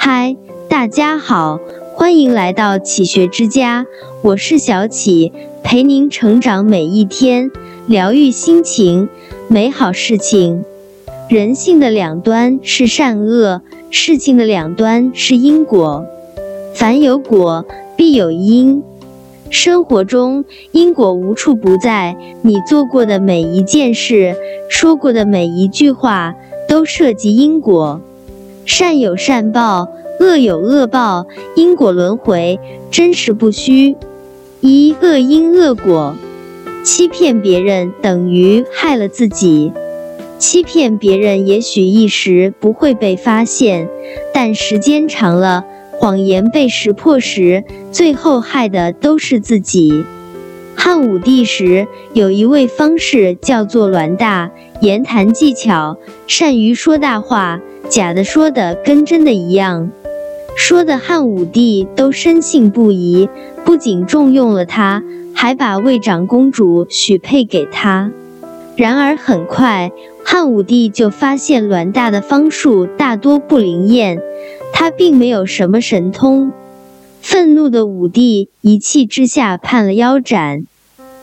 嗨，大家好，欢迎来到启学之家，我是小启，陪您成长每一天，疗愈心情，美好事情。人性的两端是善恶，事情的两端是因果。凡有果，必有因。生活中，因果无处不在，你做过的每一件事，说过的每一句话，都涉及因果。善有善报，恶有恶报，因果轮回，真实不虚。一恶因恶果，欺骗别人等于害了自己。欺骗别人也许一时不会被发现，但时间长了，谎言被识破时，最后害的都是自己。汉武帝时，有一位方士叫做栾大，言谈技巧，善于说大话。假的说的跟真的一样，说的汉武帝都深信不疑，不仅重用了他，还把魏长公主许配给他。然而很快，汉武帝就发现栾大的方术大多不灵验，他并没有什么神通。愤怒的武帝一气之下判了腰斩。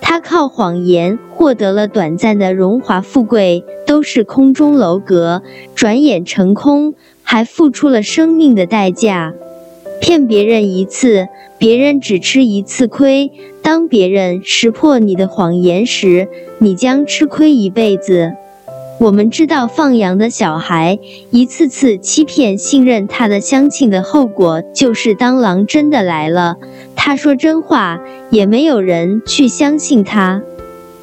他靠谎言获得了短暂的荣华富贵，都是空中楼阁，转眼成空，还付出了生命的代价。骗别人一次，别人只吃一次亏；当别人识破你的谎言时，你将吃亏一辈子。我们知道，放羊的小孩一次次欺骗信任他的乡亲的后果，就是当狼真的来了，他说真话，也没有人去相信他。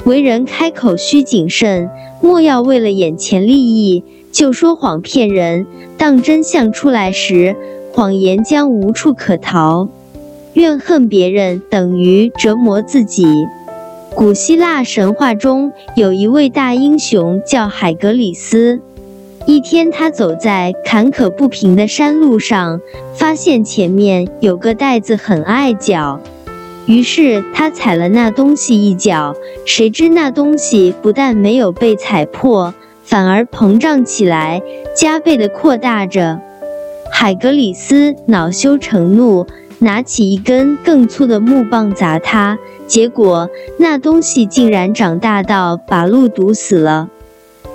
为人开口需谨慎，莫要为了眼前利益就说谎骗人。当真相出来时，谎言将无处可逃。怨恨别人等于折磨自己。古希腊神话中有一位大英雄叫海格里斯。一天，他走在坎坷不平的山路上，发现前面有个袋子很碍脚，于是他踩了那东西一脚。谁知那东西不但没有被踩破，反而膨胀起来，加倍的扩大着。海格里斯恼羞成怒。拿起一根更粗的木棒砸他，结果那东西竟然长大到把路堵死了。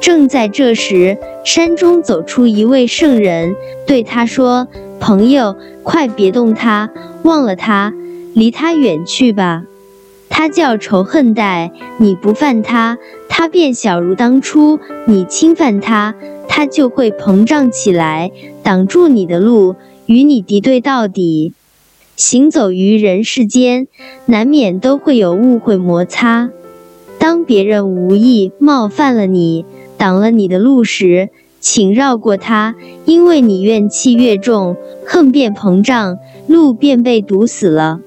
正在这时，山中走出一位圣人，对他说：“朋友，快别动他，忘了他，离他远去吧。他叫仇恨带，你不犯他，他便小如当初；你侵犯他，他就会膨胀起来，挡住你的路，与你敌对到底。”行走于人世间，难免都会有误会摩擦。当别人无意冒犯了你，挡了你的路时，请绕过他，因为你怨气越重，恨便膨胀，路便被堵死了。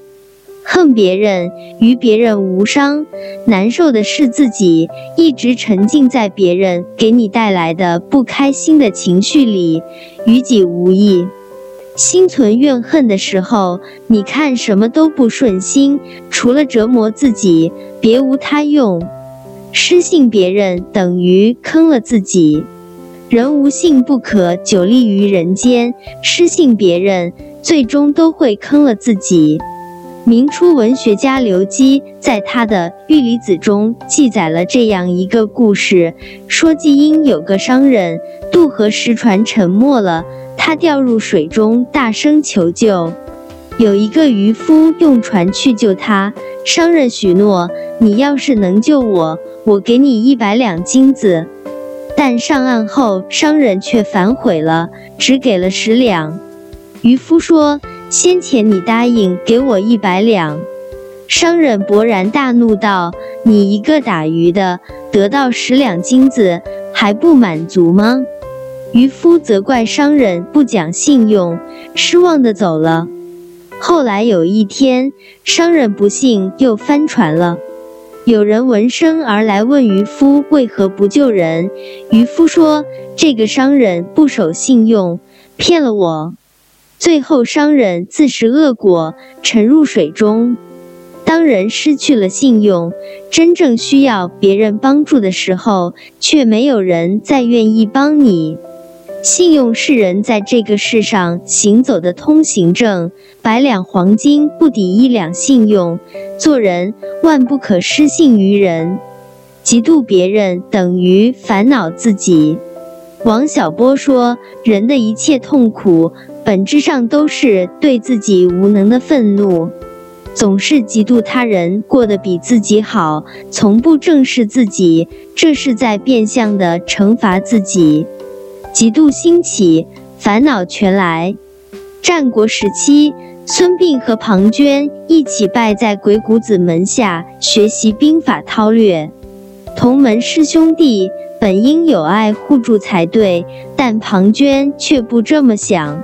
恨别人与别人无伤，难受的是自己一直沉浸在别人给你带来的不开心的情绪里，与己无益。心存怨恨的时候，你看什么都不顺心，除了折磨自己，别无他用。失信别人等于坑了自己。人无信不可久立于人间，失信别人，最终都会坑了自己。明初文学家刘基在他的《玉离子》中记载了这样一个故事：说季阴有个商人渡河时船沉没了。他掉入水中，大声求救。有一个渔夫用船去救他。商人许诺：“你要是能救我，我给你一百两金子。”但上岸后，商人却反悔了，只给了十两。渔夫说：“先前你答应给我一百两。”商人勃然大怒道：“你一个打鱼的，得到十两金子还不满足吗？”渔夫责怪商人不讲信用，失望的走了。后来有一天，商人不幸又翻船了。有人闻声而来，问渔夫为何不救人。渔夫说：“这个商人不守信用，骗了我。”最后，商人自食恶果，沉入水中。当人失去了信用，真正需要别人帮助的时候，却没有人再愿意帮你。信用是人在这个世上行走的通行证，百两黄金不抵一两信用。做人万不可失信于人，嫉妒别人等于烦恼自己。王小波说：“人的一切痛苦，本质上都是对自己无能的愤怒。总是嫉妒他人过得比自己好，从不正视自己，这是在变相的惩罚自己。嫉妒兴起，烦恼全来。战国时期，孙膑和庞涓一起拜在鬼谷子门下学习兵法韬略，同门师兄弟。”本应友爱互助才对，但庞涓却不这么想。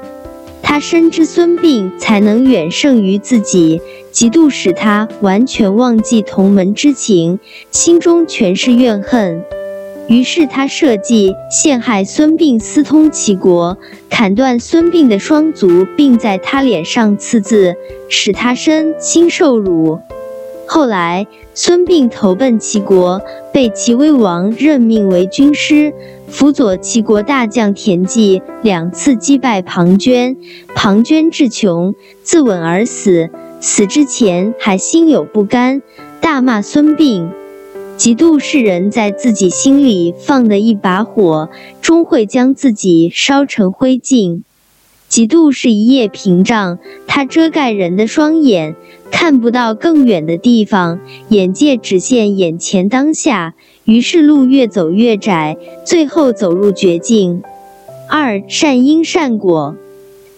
他深知孙膑才能远胜于自己，嫉妒使他完全忘记同门之情，心中全是怨恨。于是他设计陷害孙膑，私通齐国，砍断孙膑的双足，并在他脸上刺字，使他身心受辱。后来，孙膑投奔齐国，被齐威王任命为军师，辅佐齐国大将田忌两次击败庞涓。庞涓志穷，自刎而死。死之前还心有不甘，大骂孙膑。嫉妒是人在自己心里放的一把火，终会将自己烧成灰烬。嫉妒是一叶屏障，它遮盖人的双眼。看不到更远的地方，眼界只限眼前当下，于是路越走越窄，最后走入绝境。二善因善果，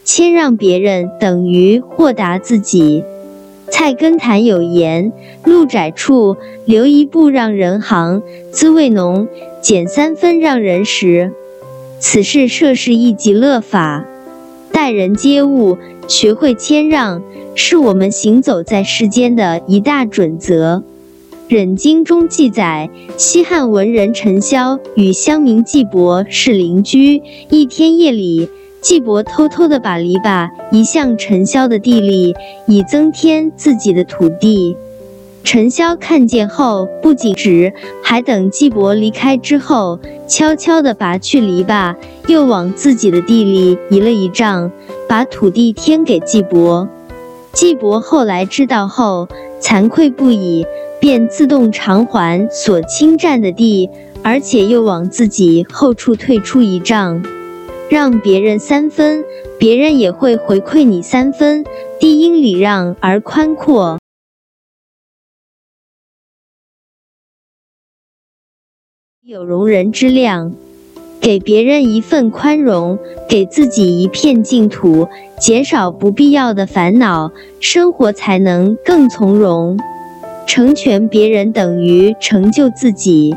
谦让别人等于豁达自己。菜根谭有言：路窄处留一步让人行，滋味浓；减三分让人食。此事涉世一极乐法，待人接物，学会谦让。是我们行走在世间的一大准则。《忍经》中记载，西汉文人陈嚣与乡民季伯是邻居。一天夜里，季伯偷偷地把篱笆移向陈嚣的地里，以增添自己的土地。陈嚣看见后，不仅止，还等季伯离开之后，悄悄地拔去篱笆，又往自己的地里移了一丈，把土地添给季伯。季伯后来知道后，惭愧不已，便自动偿还所侵占的地，而且又往自己后处退出一丈，让别人三分，别人也会回馈你三分。地因礼让而宽阔，有容人之量。给别人一份宽容，给自己一片净土，减少不必要的烦恼，生活才能更从容。成全别人等于成就自己。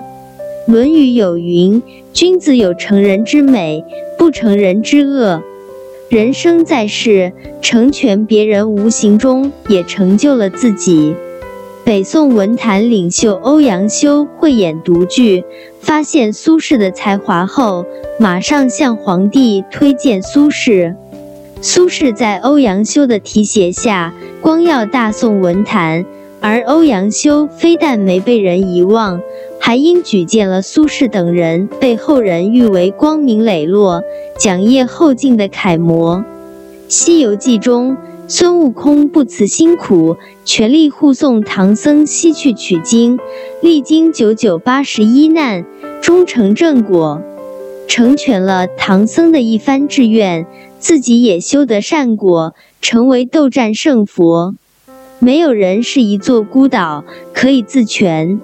《论语》有云：“君子有成人之美，不成人之恶。”人生在世，成全别人，无形中也成就了自己。北宋文坛领袖欧阳修慧眼独具，发现苏轼的才华后，马上向皇帝推荐苏轼。苏轼在欧阳修的提携下，光耀大宋文坛。而欧阳修非但没被人遗忘，还因举荐了苏轼等人，被后人誉为光明磊落、讲业后进的楷模。《西游记》中。孙悟空不辞辛苦，全力护送唐僧西去取经，历经九九八十一难，终成正果，成全了唐僧的一番志愿，自己也修得善果，成为斗战胜佛。没有人是一座孤岛，可以自全。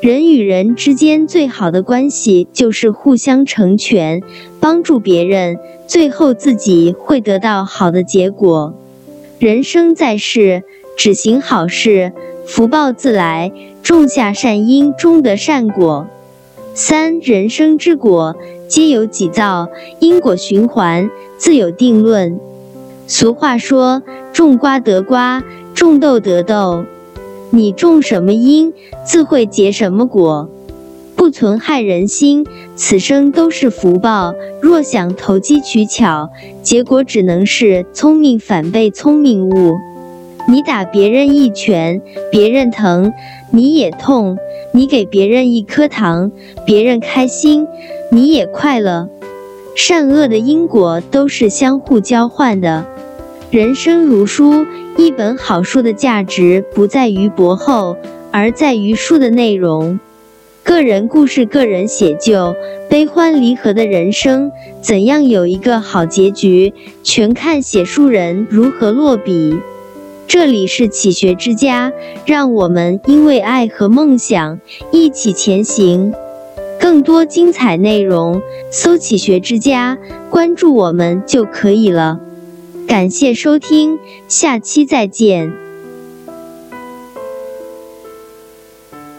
人与人之间最好的关系就是互相成全，帮助别人，最后自己会得到好的结果。人生在世，只行好事，福报自来。种下善因，终得善果。三人生之果，皆有己造，因果循环，自有定论。俗话说：种瓜得瓜，种豆得豆。你种什么因，自会结什么果。不存害人心，此生都是福报。若想投机取巧，结果只能是聪明反被聪明误。你打别人一拳，别人疼，你也痛；你给别人一颗糖，别人开心，你也快乐。善恶的因果都是相互交换的。人生如书，一本好书的价值不在于博厚，而在于书的内容。个人故事，个人写就，悲欢离合的人生，怎样有一个好结局，全看写书人如何落笔。这里是启学之家，让我们因为爱和梦想一起前行。更多精彩内容，搜“启学之家”，关注我们就可以了。感谢收听，下期再见。